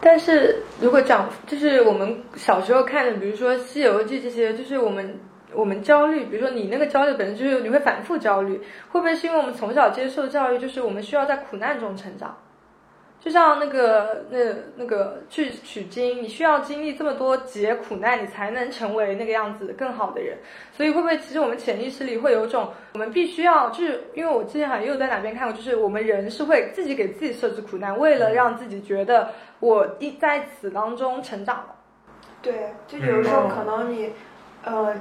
但是如果讲，就是我们小时候看的，比如说《西游记》这些，就是我们我们焦虑，比如说你那个焦虑本身就是你会反复焦虑，会不会是因为我们从小接受的教育就是我们需要在苦难中成长？就像那个那那个去取经，你需要经历这么多劫苦难，你才能成为那个样子更好的人。所以会不会其实我们潜意识里会有一种，我们必须要，就是因为我之前好像又在哪边看过，就是我们人是会自己给自己设置苦难，为了让自己觉得我一在此当中成长了。对，就有时候可能你，呃，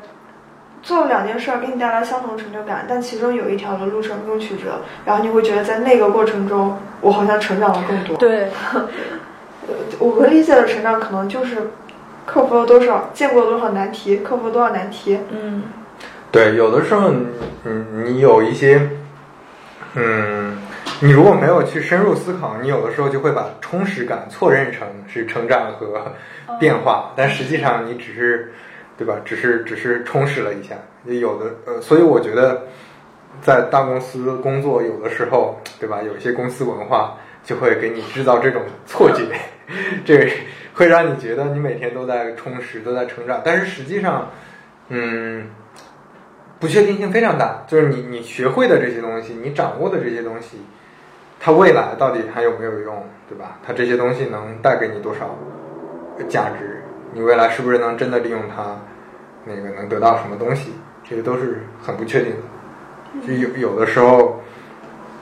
做了两件事儿给你带来相同成就感，但其中有一条的路程更曲折，然后你会觉得在那个过程中，我好像成长了更多。对，呃 我们理解的成长可能就是克服了多少，见过多少难题，克服了多少难题。嗯，对，有的时候嗯你你有一些，嗯，你如果没有去深入思考，你有的时候就会把充实感错认成是成长和变化，但实际上你只是，对吧？只是只是充实了一下。有的呃，所以我觉得在大公司工作，有的时候，对吧？有些公司文化就会给你制造这种错觉，这会让你觉得你每天都在充实，都在成长，但是实际上，嗯。不确定性非常大，就是你你学会的这些东西，你掌握的这些东西，它未来到底还有没有用，对吧？它这些东西能带给你多少价值？你未来是不是能真的利用它，那个能得到什么东西？这些都是很不确定的。就有有的时候，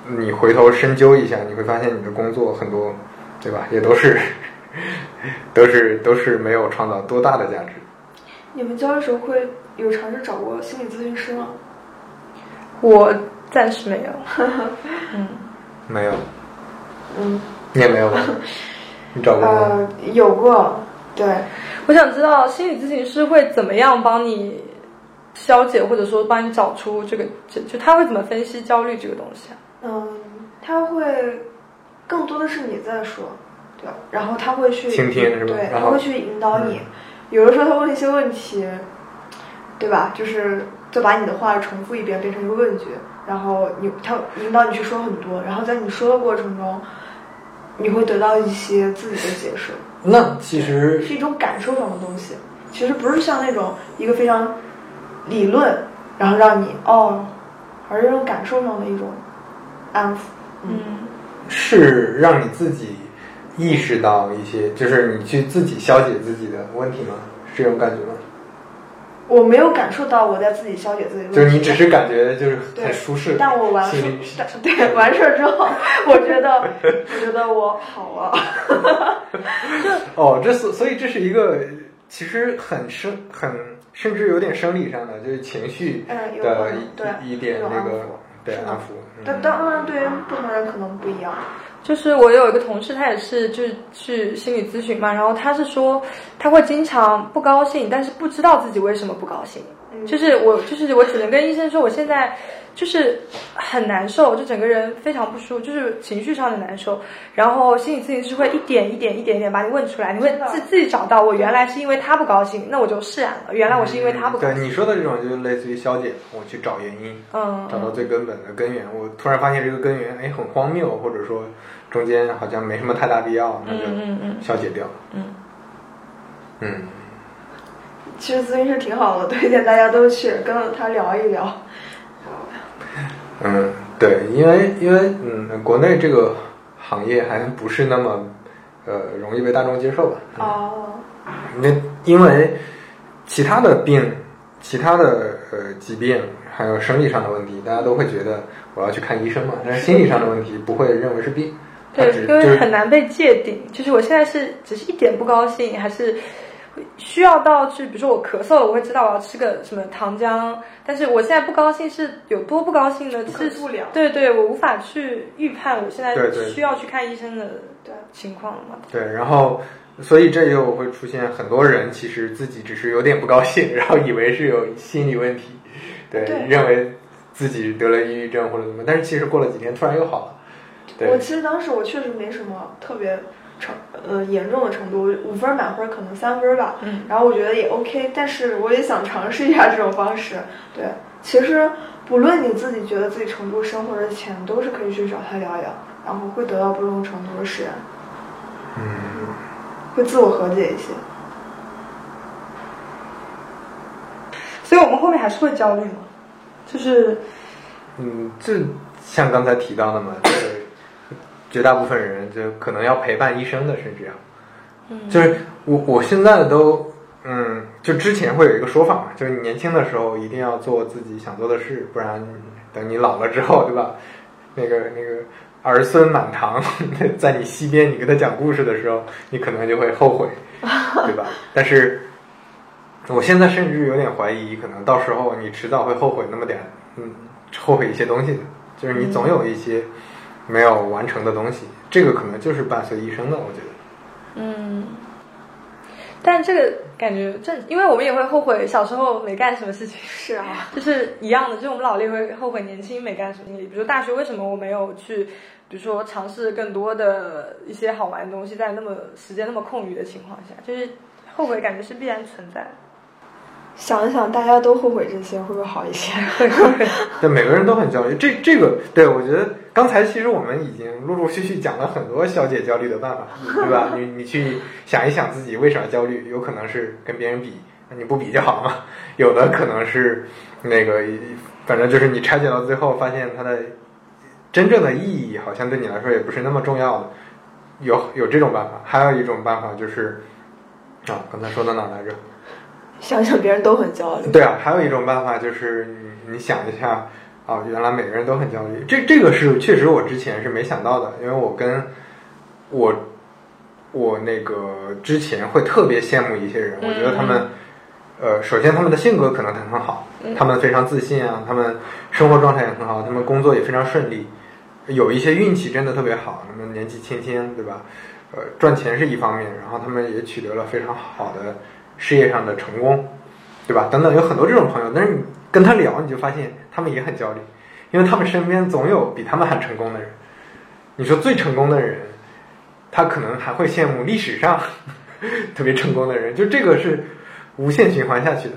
你回头深究一下，你会发现你的工作很多，对吧？也都是都是都是没有创造多大的价值。你们教的时候会有尝试找过心理咨询师吗？我暂时没有。嗯，没有，嗯，你也没有吧？你找过吗？呃，有过，对，我想知道心理咨询师会怎么样帮你消解，或者说帮你找出这个，就就他会怎么分析焦虑这个东西啊？嗯，他会更多的是你在说，对？然后他会去倾听是吧对，他会去引导你。有的时候他问一些问题，对吧？就是就把你的话重复一遍，变成一个问句，然后你他引导你去说很多，然后在你说的过程中，你会得到一些自己的解释，那其实是一种感受上的东西。其实不是像那种一个非常理论，然后让你哦，而是这种感受上的一种安抚。嗯是让你自己意识到一些，就是你去自己消解自己的问题吗？是这种感觉吗？我没有感受到我在自己消解自己的问题，就是你只是感觉就是很舒适，但我完事 对完事儿之后，我觉得，我觉得我好了。哦，这所所以这是一个其实很生很甚至有点生理上的，就是情绪的一一点那个对安抚。嗯但当然对于不同人可能不一样。就是我有一个同事，他也是就是去心理咨询嘛，然后他是说他会经常不高兴，但是不知道自己为什么不高兴。嗯就是我就是我只能跟医生说，我现在就是很难受，就整个人非常不舒服，就是情绪上的难受。然后心理咨询师会一点一点一点一点把你问出来，你会自自己找到我原来是因为他不高兴，那我就释然了。原来我是因为他不高兴。对你说的这种，就是类似于消解，我去找原因，嗯，找到最根本的根源。我突然发现这个根源，哎，很荒谬，或者说中间好像没什么太大必要，那就嗯嗯嗯消解掉。嗯嗯，其实咨询师挺好的，推荐大家都去跟他聊一聊。嗯，对，因为因为嗯，国内这个行业还不是那么呃容易被大众接受吧？哦，那因为其他的病、其他的呃疾病，还有生理上的问题，大家都会觉得我要去看医生嘛，但是心理上的问题不会认为是病，对，因为很难被界定。就是我现在是只是一点不高兴，还是需要到去，比如说我咳嗽了，我会知道我要吃个什么糖浆，但是我现在不高兴是有多不高兴呢？不可是不了对对，我无法去预判我现在需要去看医生的对情况了嘛。对，然后所以这就会出现很多人其实自己只是有点不高兴，然后以为是有心理问题，对，对认为自己得了抑郁症或者怎么，但是其实过了几天突然又好了，对我，其实当时我确实没什么特别程呃严重的程度，五分满分可能三分吧。嗯，然后我觉得也 OK，但是我也想尝试一下这种方式。对，其实不论你自己觉得自己程度深或者浅，都是可以去找他聊一聊，然后会得到不同程度的释然，嗯。会自我和解一些。所以我们后面还是会焦虑嘛，就是嗯，就像刚才提到的嘛，就是绝大部分人就可能要陪伴一生的，甚至要，嗯就是我我现在都，嗯，就之前会有一个说法嘛，就是你年轻的时候一定要做自己想做的事，不然等你老了之后，对吧？那个那个儿孙满堂，在你西边，你给他讲故事的时候，你可能就会后悔，对吧？但是。我现在甚至有点怀疑，可能到时候你迟早会后悔那么点，嗯，后悔一些东西的，就是你总有一些没有完成的东西，这个可能就是伴随一生的，我觉得。嗯，但这个感觉正，因为我们也会后悔小时候没干什么事情。是啊，就是一样的，就是我们老了也会后悔年轻没干什么经历，比如说大学为什么我没有去，比如说尝试更多的一些好玩的东西，在那么时间那么空余的情况下，就是后悔感觉是必然存在的。想一想，大家都后悔这些，会不会好一些？对，每个人都很焦虑。这这个，对我觉得刚才其实我们已经陆陆续续讲了很多消解焦虑的办法，对吧？你你去想一想自己为啥焦虑，有可能是跟别人比，那你不比就好了嘛。有的可能是那个，反正就是你拆解到最后，发现它的真正的意义好像对你来说也不是那么重要的。有有这种办法，还有一种办法就是啊，刚才说到哪来着？想想别人都很焦虑。对啊，还有一种办法就是你你想一下，啊，原来每个人都很焦虑。这这个是确实我之前是没想到的，因为我跟我我那个之前会特别羡慕一些人，我觉得他们，呃，首先他们的性格可能很好，他们非常自信啊，他们生活状态也很好，他们工作也非常顺利，有一些运气真的特别好，他们年纪轻轻，对吧？呃，赚钱是一方面，然后他们也取得了非常好的事业上的成功，对吧？等等，有很多这种朋友，但是你跟他聊，你就发现他们也很焦虑，因为他们身边总有比他们还成功的人。你说最成功的人，他可能还会羡慕历史上 特别成功的人，就这个是无限循环下去的。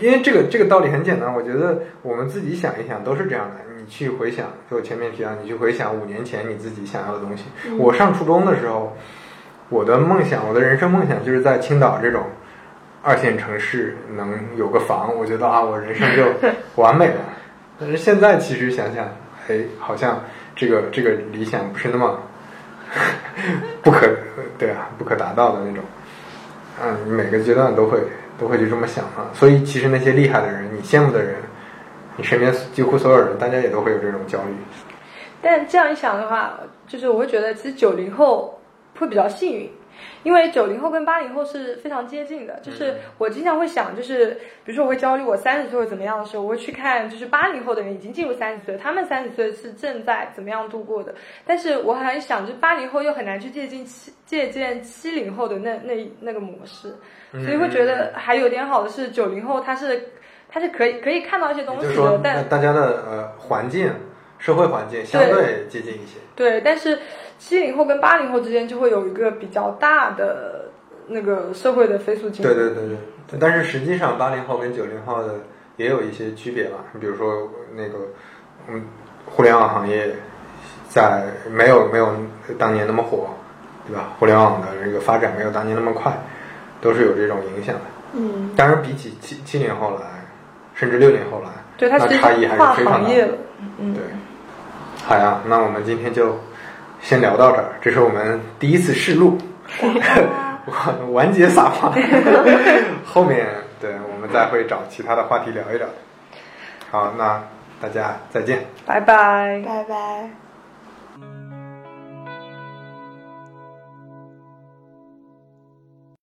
因为这个这个道理很简单，我觉得我们自己想一想都是这样的。你去回想，就我前面提到，你去回想五年前你自己想要的东西。我上初中的时候，我的梦想，我的人生梦想就是在青岛这种二线城市能有个房，我觉得啊，我人生就 完美了。但是现在其实想想，哎，好像这个这个理想不是那么不可对啊，不可达到的那种。嗯，每个阶段都会都会就这么想啊。所以其实那些厉害的人，你羡慕的人，你身边几乎所有人，大家也都会有这种焦虑。但这样一想的话，就是我会觉得，其实九零后会比较幸运，因为九零后跟八零后是非常接近的，就是我经常会想，就是比如说我会焦虑我三十岁会怎么样的时候，我会去看就是八零后的人已经进入三十岁，他们三十岁是正在怎么样度过的。但是我很想，就八零后又很难去借鉴七借鉴七零后的那那那个模式，所以会觉得还有点好的是九零后他是他是可以可以看到一些东西的，但大家的呃环境。社会环境相对接近一些，对，但是七零后跟八零后之间就会有一个比较大的那个社会的飞速进步。对对对对，但是实际上八零后跟九零后的也有一些区别吧。你比如说那个，嗯，互联网行业在没有没有当年那么火，对吧？互联网的这个发展没有当年那么快，都是有这种影响的。嗯，当然比起七七零后来，甚至六零后来，对它差异还是非常大的。嗯，对。好呀，那我们今天就先聊到这儿。这是我们第一次试录，完结撒花。后面对我们再会找其他的话题聊一聊。好，那大家再见，拜拜，拜拜。